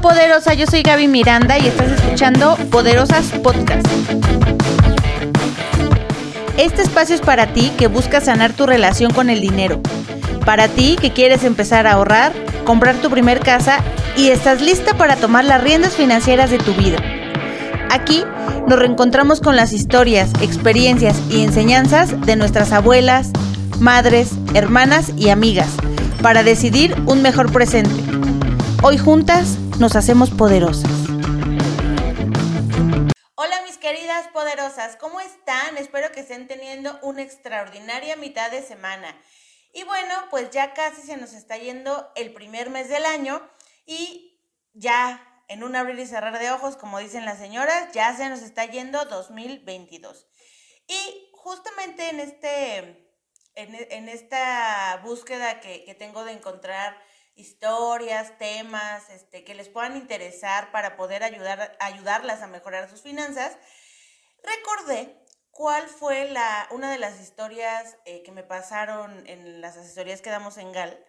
Poderosa, yo soy Gaby Miranda y estás escuchando Poderosas Podcast. Este espacio es para ti que buscas sanar tu relación con el dinero. Para ti que quieres empezar a ahorrar, comprar tu primer casa y estás lista para tomar las riendas financieras de tu vida. Aquí nos reencontramos con las historias, experiencias y enseñanzas de nuestras abuelas, madres, hermanas y amigas para decidir un mejor presente. Hoy juntas nos hacemos poderosas. Hola mis queridas poderosas, ¿cómo están? Espero que estén teniendo una extraordinaria mitad de semana. Y bueno, pues ya casi se nos está yendo el primer mes del año y ya en un abrir y cerrar de ojos, como dicen las señoras, ya se nos está yendo 2022. Y justamente en, este, en, esta búsqueda que, que, tengo de encontrar historias, temas este, que les puedan interesar para poder ayudar, ayudarlas a mejorar sus finanzas, recordé cuál fue la, una de las historias eh, que me pasaron en las asesorías que damos en GAL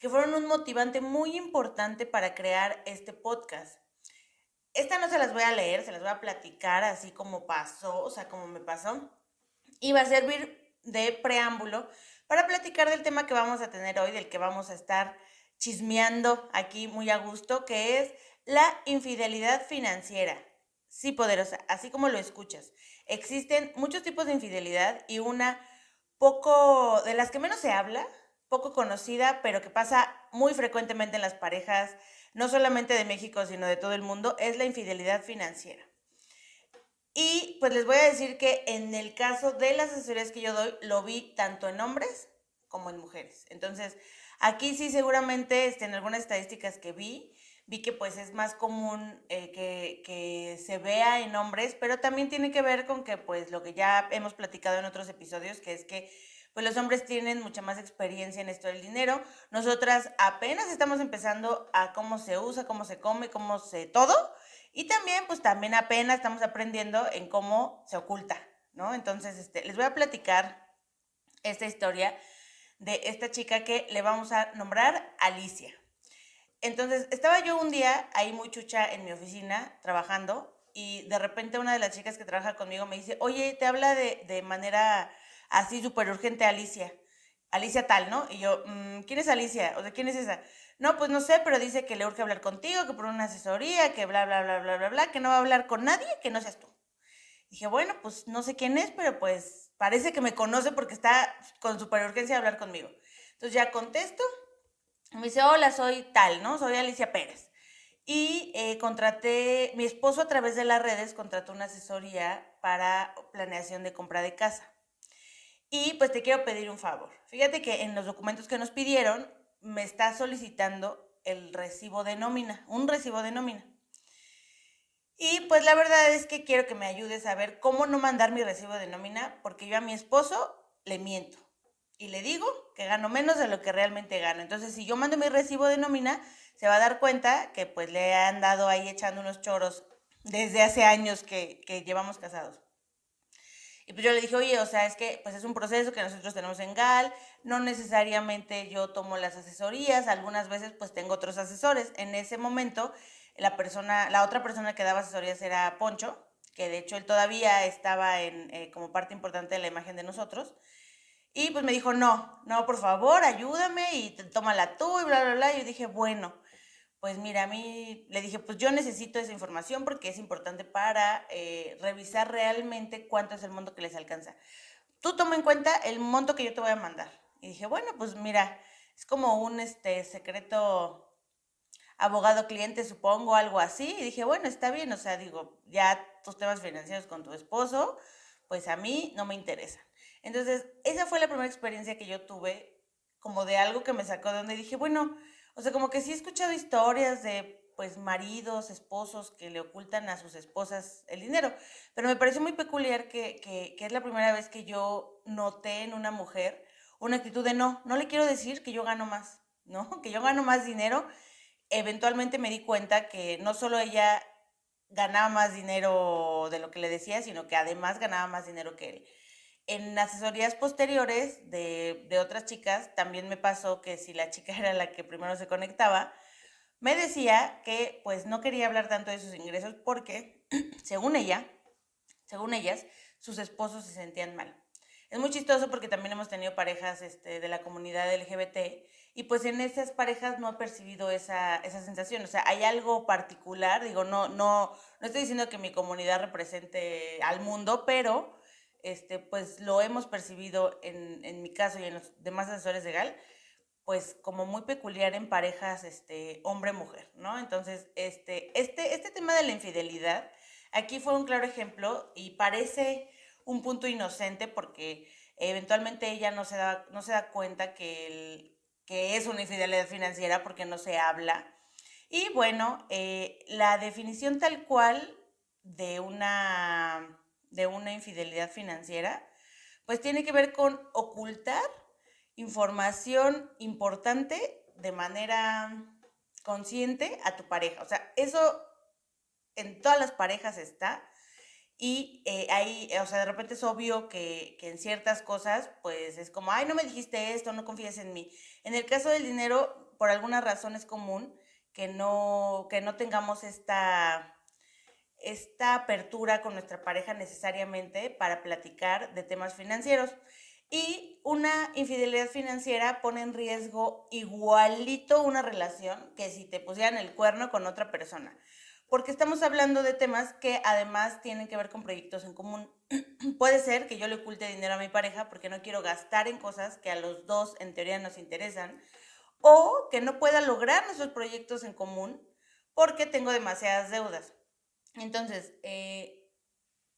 que fueron un motivante muy importante para crear este podcast. Esta no se las voy a leer, se las voy a platicar así como pasó, o sea, como me pasó. Y va a servir de preámbulo para platicar del tema que vamos a tener hoy, del que vamos a estar chismeando aquí muy a gusto, que es la infidelidad financiera. Sí, poderosa, así como lo escuchas. Existen muchos tipos de infidelidad y una poco, de las que menos se habla, poco conocida, pero que pasa muy frecuentemente en las parejas, no solamente de México, sino de todo el mundo, es la infidelidad financiera. Y pues les voy a decir que en el caso de las asesorías que yo doy, lo vi tanto en hombres como en mujeres. Entonces, aquí sí seguramente este, en algunas estadísticas que vi, vi que pues es más común eh, que, que, se vea en hombres, pero también tiene que ver con que pues lo que ya hemos platicado en otros episodios, que es que pues los hombres tienen mucha más experiencia en esto del dinero. Nosotras apenas estamos empezando a cómo se usa, cómo se come, cómo se todo. Y también, pues también apenas estamos aprendiendo en cómo se oculta, ¿no? Entonces, este, les voy a platicar esta historia de esta chica que le vamos a nombrar Alicia. Entonces, estaba yo un día ahí muy chucha en mi oficina trabajando y de repente una de las chicas que trabaja conmigo me dice, oye, te habla de, de manera así súper urgente Alicia. Alicia tal, ¿no? Y yo, mm, ¿quién es Alicia? O sea, ¿quién es esa? No, pues no sé, pero dice que le urge hablar contigo, que por una asesoría, que bla, bla, bla, bla, bla, bla, que no va a hablar con nadie, que no seas tú. Dije, bueno, pues no sé quién es, pero pues parece que me conoce porque está con super urgencia de hablar conmigo. Entonces ya contesto, me dice, hola, soy tal, ¿no? Soy Alicia Pérez. Y eh, contraté, mi esposo a través de las redes contrató una asesoría para planeación de compra de casa. Y pues te quiero pedir un favor. Fíjate que en los documentos que nos pidieron me está solicitando el recibo de nómina, un recibo de nómina. Y pues la verdad es que quiero que me ayudes a ver cómo no mandar mi recibo de nómina, porque yo a mi esposo le miento y le digo que gano menos de lo que realmente gano. Entonces, si yo mando mi recibo de nómina, se va a dar cuenta que pues le han dado ahí echando unos choros desde hace años que, que llevamos casados. Y pues yo le dije, oye, o sea, es que pues es un proceso que nosotros tenemos en GAL, no necesariamente yo tomo las asesorías, algunas veces pues tengo otros asesores. En ese momento, la persona, la otra persona que daba asesorías era Poncho, que de hecho él todavía estaba en, eh, como parte importante de la imagen de nosotros. Y pues me dijo, no, no, por favor, ayúdame y tómala tú y bla, bla, bla. Y yo dije, bueno, pues mira, a mí le dije, pues yo necesito esa información porque es importante para eh, revisar realmente cuánto es el monto que les alcanza. Tú toma en cuenta el monto que yo te voy a mandar. Y dije, bueno, pues mira, es como un este, secreto abogado-cliente, supongo, algo así. Y dije, bueno, está bien, o sea, digo, ya tus temas financieros con tu esposo, pues a mí no me interesan. Entonces, esa fue la primera experiencia que yo tuve, como de algo que me sacó de donde dije, bueno, o sea, como que sí he escuchado historias de pues maridos, esposos que le ocultan a sus esposas el dinero, pero me pareció muy peculiar que, que, que es la primera vez que yo noté en una mujer una actitud de no, no le quiero decir que yo gano más, ¿no? Que yo gano más dinero. Eventualmente me di cuenta que no solo ella ganaba más dinero de lo que le decía, sino que además ganaba más dinero que él en asesorías posteriores de, otras chicas también me pasó que si la chica era la que primero se conectaba, me decía que pues no quería hablar tanto de sus ingresos porque, según ella, según ellas, sus esposos se sentían mal. Es muy chistoso porque también hemos tenido parejas este, de la comunidad LGBT y pues en esas parejas no ha percibido esa, esa sensación. O sea, hay algo particular, digo, no, no, no estoy diciendo que mi comunidad represente al mundo, pero este, pues lo hemos percibido en, en mi caso y en los demás asesores de GAL, pues como muy peculiar en parejas este, hombre-mujer, ¿no? Entonces, este, este, este tema de la infidelidad, aquí fue un claro ejemplo y parece un punto inocente porque eventualmente ella no se da, no se da cuenta que, que es una infidelidad financiera porque no se habla. Y bueno, eh, la definición tal cual de una, de una infidelidad financiera, pues tiene que ver con ocultar información importante de manera consciente a tu pareja. O sea, eso en todas las parejas está. Y eh, ahí, o sea, de repente es obvio que, que, en ciertas cosas, pues es como, ay, no me dijiste esto, no confías en mí. En el caso del dinero, por alguna razón es común que no, que no tengamos esta, esta apertura con nuestra pareja necesariamente para platicar de temas financieros. Y una infidelidad financiera pone en riesgo igualito una relación que si te pusieran el cuerno con otra persona porque estamos hablando de temas que además tienen que ver con proyectos en común. Puede ser que yo le oculte dinero a mi pareja porque no quiero gastar en cosas que a los dos en teoría nos interesan, o que no pueda lograr nuestros proyectos en común porque tengo demasiadas deudas. Entonces, eh,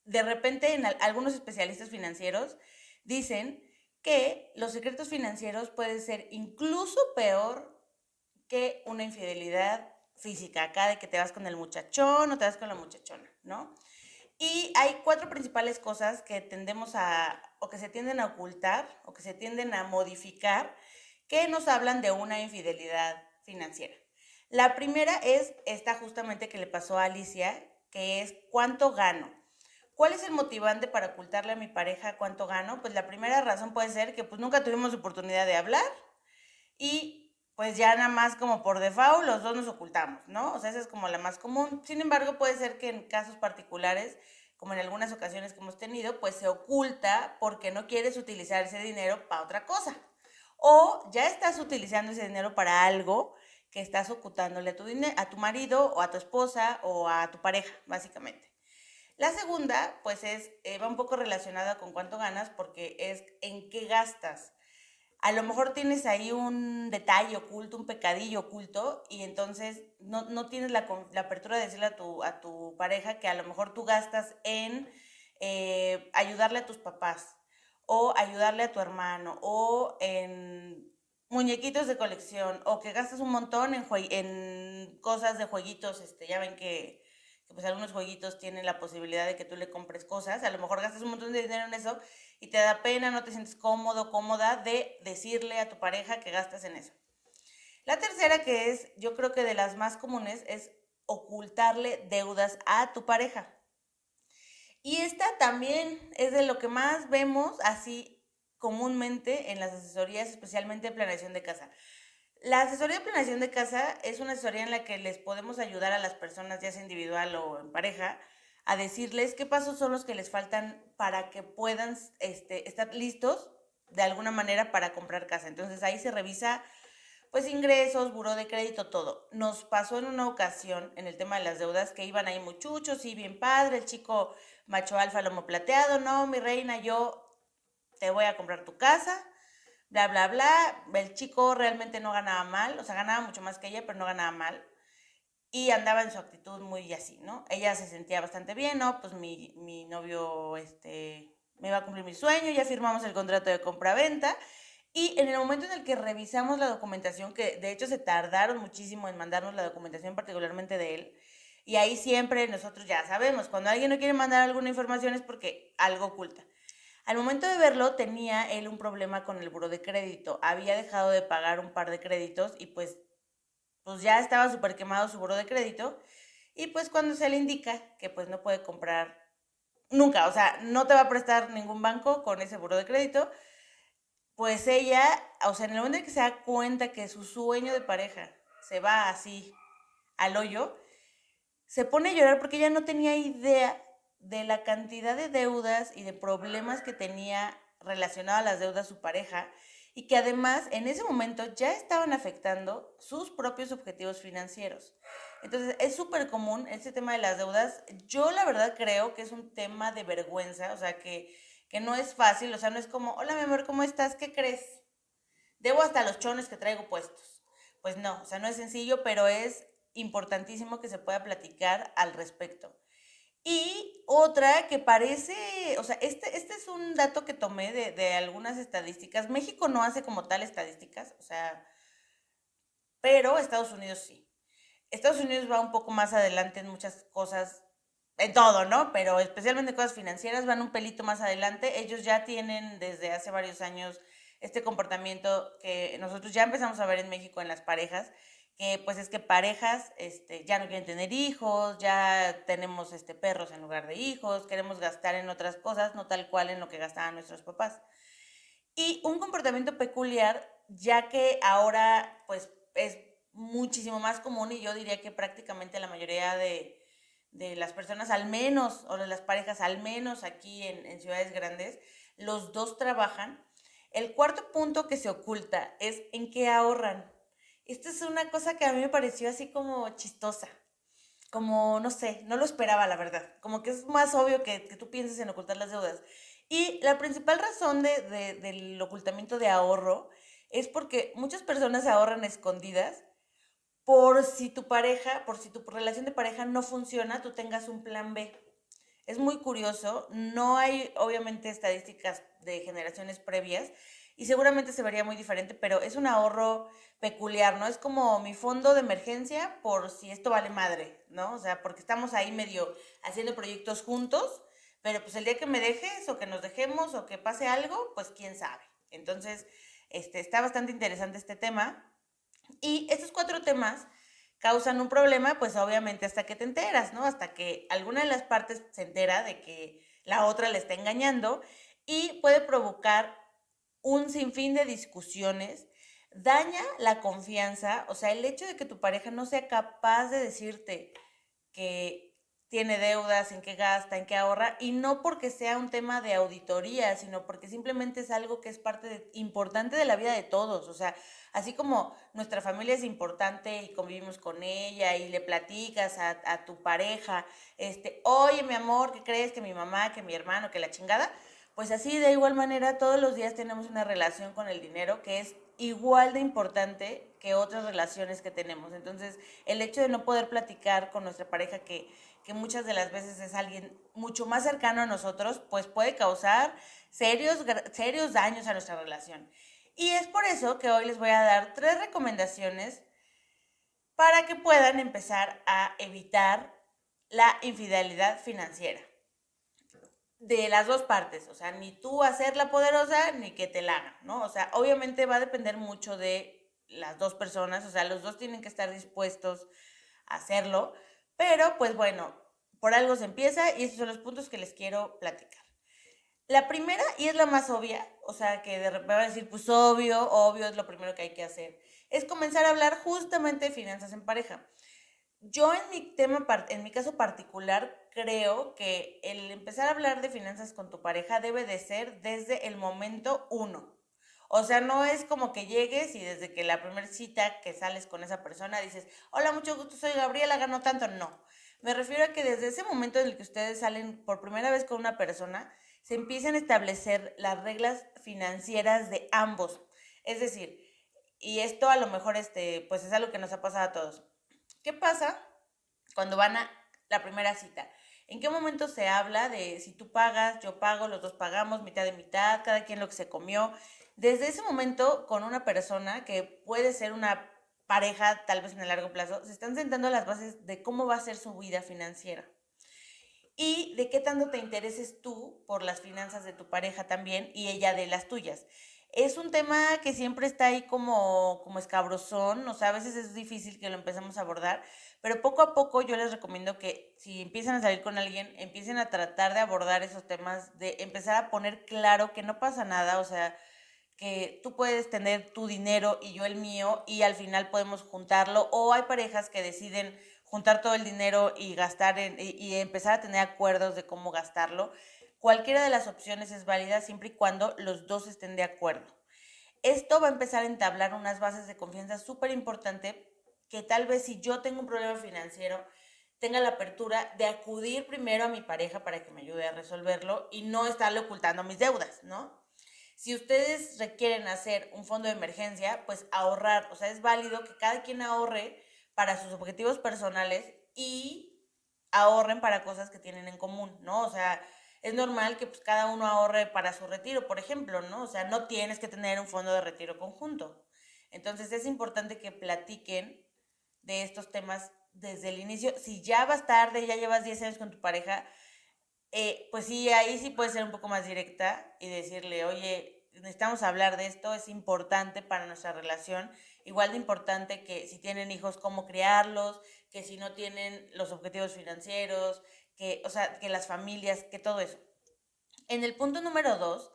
de repente en algunos especialistas financieros dicen que los secretos financieros pueden ser incluso peor que una infidelidad física, acá de que te vas con el muchachón o te vas con la muchachona, ¿no? Y hay cuatro principales cosas que tendemos a, o que se tienden a ocultar, o que se tienden a modificar, que nos hablan de una infidelidad financiera. La primera es esta justamente que le pasó a Alicia, que es cuánto gano. ¿Cuál es el motivante para ocultarle a mi pareja cuánto gano? Pues la primera razón puede ser que pues nunca tuvimos oportunidad de hablar y pues ya nada más como por default los dos nos ocultamos, ¿no? O sea, esa es como la más común. Sin embargo, puede ser que en casos particulares, como en algunas ocasiones que hemos tenido, pues se oculta porque no quieres utilizar ese dinero para otra cosa. O ya estás utilizando ese dinero para algo que estás ocultándole a tu, a tu marido o a tu esposa o a tu pareja, básicamente. La segunda, pues es, eh, va un poco relacionada con cuánto ganas porque es en qué gastas a lo mejor tienes ahí un detalle oculto, un pecadillo oculto, y entonces no, tienes la, apertura de decirle a tu, a tu pareja que a lo mejor tú gastas en eh, ayudarle a tus papás, o ayudarle a tu hermano, o en muñequitos de colección, o que gastas un montón en, en cosas de jueguitos, este, ya ven que pues algunos jueguitos tienen la posibilidad de que tú le compres cosas, a lo mejor gastas un montón de dinero en eso y te da pena, no te sientes cómodo, cómoda de decirle a tu pareja que gastas en eso. La tercera que es, yo creo que de las más comunes, es ocultarle deudas a tu pareja. Y esta también es de lo que más vemos así comúnmente en las asesorías, especialmente en planeación de casa. La asesoría de planeación de casa es una asesoría en la que les podemos ayudar a las personas, ya sea individual o en pareja, a decirles qué pasos son los que les faltan para que puedan este, estar listos de alguna manera para comprar casa. Entonces ahí se revisa pues ingresos, buró de crédito, todo. Nos pasó en una ocasión en el tema de las deudas que iban ahí muchuchos, sí, bien padre, el chico macho alfa lomo plateado, no, mi reina, yo te voy a comprar tu casa bla, bla, bla. El chico realmente no ganaba mal, o sea, ganaba mucho más que ella, pero no ganaba mal. Y andaba en su actitud muy así, ¿no? Ella se sentía bastante bien, ¿no? Pues mi, mi novio, este, me iba a cumplir mi sueño, ya firmamos el contrato de compra-venta. Y en el momento en el que revisamos la documentación, que de hecho se tardaron muchísimo en mandarnos la documentación, particularmente de él, y ahí siempre nosotros ya sabemos, cuando alguien no quiere mandar alguna información es porque algo oculta. Al momento de verlo, tenía él un problema con el buro de crédito. Había dejado de pagar un par de créditos y pues, pues ya estaba súper quemado su buro de crédito. Y pues cuando se le indica que pues no puede comprar nunca, o sea, no te va a prestar ningún banco con ese buro de crédito, pues ella, o sea, en el momento en que se da cuenta que su sueño de pareja se va así al hoyo, se pone a llorar porque ella no tenía idea de la cantidad de deudas y de problemas que tenía relacionado a las deudas su pareja y que además en ese momento ya estaban afectando sus propios objetivos financieros. Entonces es súper común ese tema de las deudas. Yo la verdad creo que es un tema de vergüenza, o sea, que, que no es fácil, o sea, no es como, hola mi amor, ¿cómo estás? ¿Qué crees? Debo hasta los chones que traigo puestos. Pues no, o sea, no es sencillo, pero es importantísimo que se pueda platicar al respecto. Y otra que parece, o sea, este, este es un dato que tomé de, de algunas estadísticas. México no hace como tal estadísticas, o sea, pero Estados Unidos sí. Estados Unidos va un poco más adelante en muchas cosas, en todo, ¿no? Pero especialmente cosas financieras van un pelito más adelante. Ellos ya tienen desde hace varios años este comportamiento que nosotros ya empezamos a ver en México en las parejas, que pues es que parejas este, ya no quieren tener hijos, ya tenemos este, perros en lugar de hijos, queremos gastar en otras cosas, no tal cual en lo que gastaban nuestros papás. Y un comportamiento peculiar, ya que ahora pues es muchísimo más común y yo diría que prácticamente la mayoría de, de las personas, al menos, o de las parejas, al menos aquí en, en ciudades grandes, los dos trabajan. El cuarto punto que se oculta es en qué ahorran. Esta es una cosa que a mí me pareció así como chistosa. Como, no sé, no lo esperaba, la verdad. Como que es más obvio que, que tú pienses en ocultar las deudas. Y la principal razón de, de, del ocultamiento de ahorro es porque muchas personas ahorran escondidas por si tu pareja, por si tu relación de pareja no funciona, tú tengas un plan B. Es muy curioso, no hay obviamente estadísticas de generaciones previas, y seguramente se vería muy diferente, pero es un ahorro peculiar, ¿no? Es como mi fondo de emergencia por si esto vale madre, ¿no? O sea, porque estamos ahí medio haciendo proyectos juntos, pero pues el día que me dejes o que nos dejemos o que pase algo, pues quién sabe. Entonces, este, está bastante interesante este tema. Y estos cuatro temas causan un problema, pues obviamente hasta que te enteras, ¿no? Hasta que alguna de las partes se entera de que la otra le está engañando y puede provocar un sinfín de discusiones, daña la confianza, o sea, el hecho de que tu pareja no sea capaz de decirte que tiene deudas, en qué gasta, en qué ahorra, y no porque sea un tema de auditoría, sino porque simplemente es algo que es parte importante de la vida de todos. O sea, así como nuestra familia es importante y convivimos con ella y le platicas a, a tu pareja, este, oye, mi amor, ¿qué crees que mi mamá, que mi hermano, que la chingada? Pues así de igual manera todos los días tenemos una relación con el dinero que es igual de importante que otras relaciones que tenemos. Entonces, el hecho de no poder platicar con nuestra pareja, que, que muchas de las veces es alguien mucho más cercano a nosotros, pues puede causar serios, serios daños a nuestra relación. Y es por eso que hoy les voy a dar tres recomendaciones para que puedan empezar a evitar la infidelidad financiera de las dos partes, o sea, ni tú hacerla poderosa ni que te la hagan, ¿no? O sea, obviamente va a depender mucho de las dos personas, o sea, los dos tienen que estar dispuestos a hacerlo, pero pues bueno, por algo se empieza y esos son los puntos que les quiero platicar. La primera, y es la más obvia, o sea, que de repente va a decir, pues obvio, obvio es lo primero que hay que hacer, es comenzar a hablar justamente de finanzas en pareja. Yo en mi tema, en mi caso particular, creo que el empezar a hablar de finanzas con tu pareja debe de ser desde el momento uno. O sea, no es como que llegues y desde que la primera cita que sales con esa persona dices, hola, mucho gusto, soy Gabriela, gano tanto. No. Me refiero a que desde ese momento en el que ustedes salen por primera vez con una persona, se empiezan a establecer las reglas financieras de ambos. Es decir, y esto a lo mejor este, pues es algo que nos ha pasado a todos. ¿Qué pasa cuando van a la primera cita? ¿En qué momento se habla de si tú pagas, yo pago, los dos pagamos, mitad de mitad, cada quien lo que se comió? Desde ese momento, con una persona que puede ser una pareja, tal vez en el largo plazo, se están sentando las bases de cómo va a ser su vida financiera. Y de qué tanto te intereses tú por las finanzas de tu pareja también y ella de las tuyas. Es un tema que siempre está ahí como, como escabrosón, o sea, a veces es difícil que lo empecemos a abordar, pero poco a poco yo les recomiendo que si empiezan a salir con alguien, empiecen a tratar de abordar esos temas, de empezar a poner claro que no pasa nada, o sea, que tú puedes tener tu dinero y yo el mío y al final podemos juntarlo. O hay parejas que deciden juntar todo el dinero y gastar en, y, empezar a tener acuerdos de cómo gastarlo. Cualquiera de las opciones es válida siempre y cuando los dos estén de acuerdo. Esto va a empezar a entablar unas bases de confianza súper importante que tal vez si yo tengo un problema financiero, tenga la apertura de acudir primero a mi pareja para que me ayude a resolverlo y no estarle ocultando mis deudas, ¿no? Si ustedes requieren hacer un fondo de emergencia, pues ahorrar, o sea, es válido que cada quien ahorre para sus objetivos personales y ahorren para cosas que tienen en común, ¿no? O sea, es normal que pues, cada uno ahorre para su retiro, por ejemplo, ¿no? O sea, no tienes que tener un fondo de retiro conjunto. Entonces es importante que platiquen de estos temas desde el inicio. Si ya vas tarde, ya llevas 10 años con tu pareja, eh, pues sí, ahí sí puede ser un poco más directa y decirle, oye, necesitamos hablar de esto, es importante para nuestra relación, igual de importante que si tienen hijos, cómo criarlos, que si no tienen los objetivos financieros, que, o sea, que las familias, que todo eso. En el punto número dos,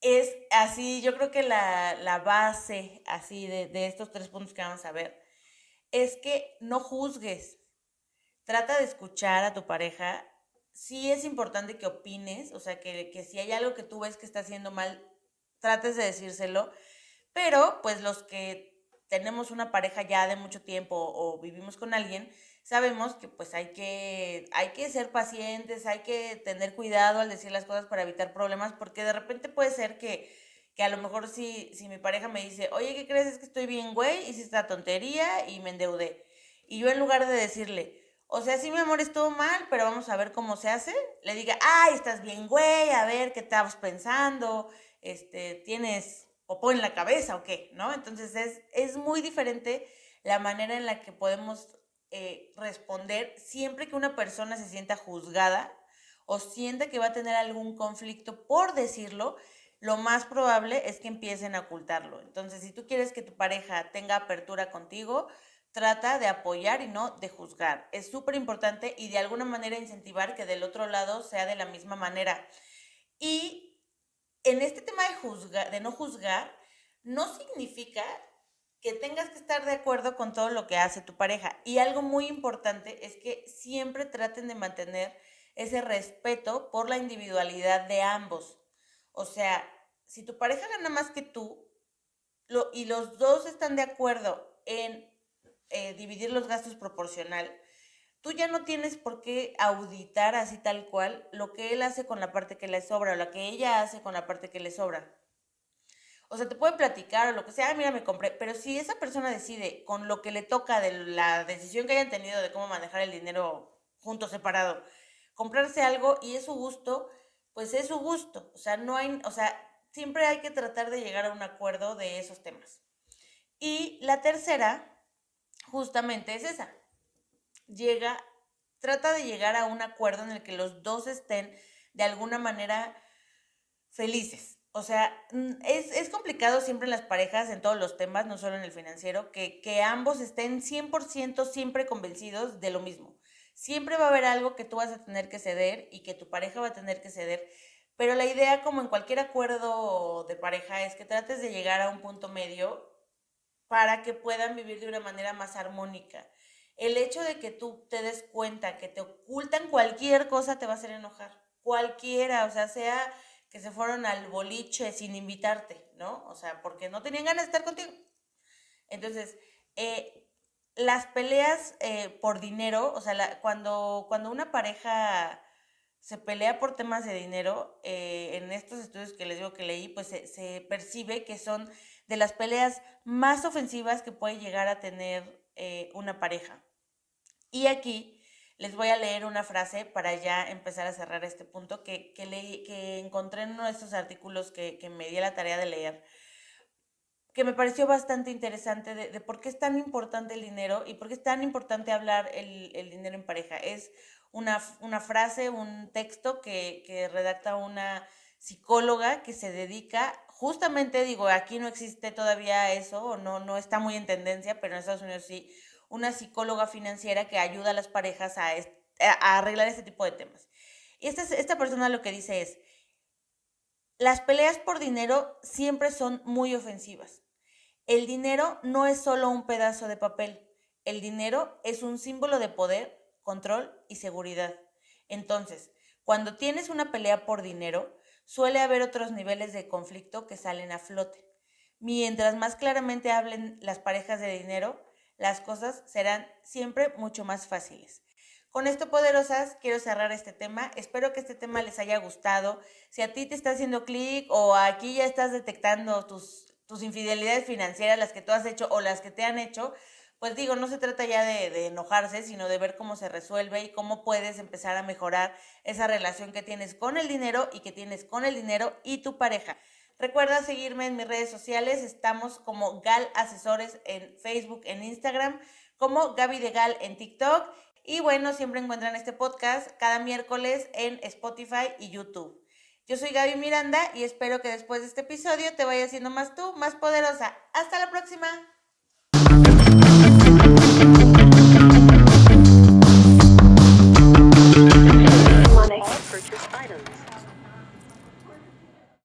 es así, yo creo que la, la base así de, de estos tres puntos que vamos a ver, es que no juzgues. Trata de escuchar a tu pareja sí es importante que opines, o sea, que, que si hay algo que tú ves que está haciendo mal, trates de decírselo, pero pues los que tenemos una pareja ya de mucho tiempo o vivimos con alguien, sabemos que pues hay que, hay que ser pacientes, hay que tener cuidado al decir las cosas para evitar problemas, porque de repente puede ser que, que a lo mejor si, si mi pareja me dice, oye, ¿qué crees? Es que estoy bien, güey, hice esta tontería y me endeudé. Y yo en lugar de decirle, o sea, sí, mi amor, estuvo mal, pero vamos a ver cómo se hace. Le diga, ay, estás bien, güey, a ver qué estabas pensando, este, tienes popó en la cabeza o qué, ¿no? Entonces es, es muy diferente la manera en la que podemos eh, responder siempre que una persona se sienta juzgada o sienta que va a tener algún conflicto por decirlo, lo más probable es que empiecen a ocultarlo. Entonces, si tú quieres que tu pareja tenga apertura contigo, trata de apoyar y no de juzgar. Es súper importante y de alguna manera incentivar que del otro lado sea de la misma manera. Y en este tema de, juzgar, de no juzgar, no significa que tengas que estar de acuerdo con todo lo que hace tu pareja. Y algo muy importante es que siempre traten de mantener ese respeto por la individualidad de ambos. O sea, si tu pareja gana más que tú y los dos están de acuerdo en eh, dividir los gastos proporcional, tú ya no tienes por qué auditar así tal cual lo que él hace con la parte que le sobra o la que ella hace con la parte que le sobra. O sea, te puede platicar o lo que sea, mira, me compré, pero si esa persona decide con lo que le toca de la decisión que hayan tenido de cómo manejar el dinero junto, separado, comprarse algo y es su gusto, pues es su gusto. O sea, no hay, o sea, siempre hay que tratar de llegar a un acuerdo de esos temas. Y la tercera justamente es esa. Llega, trata de llegar a un acuerdo en el que los dos estén de alguna manera felices. O sea, es, es complicado siempre en las parejas, en todos los temas, no solo en el financiero, que, que ambos estén 100% siempre convencidos de lo mismo. Siempre va a haber algo que tú vas a tener que ceder y que tu pareja va a tener que ceder. Pero la idea, como en cualquier acuerdo de pareja, es que trates de llegar a un punto medio para que puedan vivir de una manera más armónica. El hecho de que tú te des cuenta que te ocultan cualquier cosa te va a hacer enojar. Cualquiera, o sea, sea que se fueron al boliche sin invitarte, ¿no? O sea, porque no tenían ganas de estar contigo. Entonces, eh, las peleas eh, por dinero, o sea, cuando, cuando una pareja se pelea por temas de dinero, eh, en estos estudios que les digo que leí, pues se, se percibe que son de las peleas más ofensivas que puede llegar a tener eh, una pareja. Y aquí les voy a leer una frase para ya empezar a cerrar este punto que, que, que encontré en uno de estos artículos que, que, me di la tarea de leer, que me pareció bastante interesante de, por qué es tan importante el dinero y por qué es tan importante hablar el, el dinero en pareja. Es una, una frase, un texto que, que redacta una psicóloga que se dedica justamente digo, aquí no existe todavía eso, o no, no está muy en tendencia, pero en Estados Unidos sí, una psicóloga financiera que ayuda a las parejas a, a arreglar este tipo de temas. Y esta, esta persona lo que dice es, las peleas por dinero siempre son muy ofensivas. El dinero no es solo un pedazo de papel, el dinero es un símbolo de poder, control y seguridad. Entonces, cuando tienes una pelea por dinero, suele haber otros niveles de conflicto que salen a flote. Mientras más claramente hablen las parejas de dinero, las cosas serán siempre mucho más fáciles. Con esto, poderosas, quiero cerrar este tema. Espero que este tema les haya gustado. Si a ti te está haciendo clic o aquí ya estás detectando tus, tus infidelidades financieras, las que tú has hecho o las que te han hecho, pues digo, no se trata ya de, enojarse, sino de ver cómo se resuelve y cómo puedes empezar a mejorar esa relación que tienes con el dinero y que tienes con el dinero y tu pareja. Recuerda seguirme en mis redes sociales, estamos como Gal Asesores en Facebook, en Instagram, como Gaby de Gal en TikTok y bueno, siempre encuentran este podcast cada miércoles en Spotify y YouTube. Yo soy Gaby Miranda y espero que después de este episodio te vaya siendo más tú, más poderosa. Hasta la próxima.